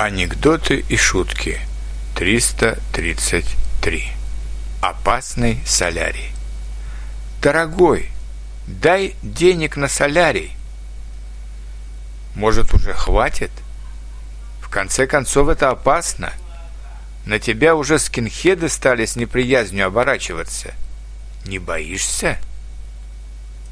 Анекдоты и шутки. 333 Опасный солярий. Дорогой, дай денег на солярий. Может уже хватит? В конце концов это опасно. На тебя уже скинхеды стали с неприязнью оборачиваться. Не боишься?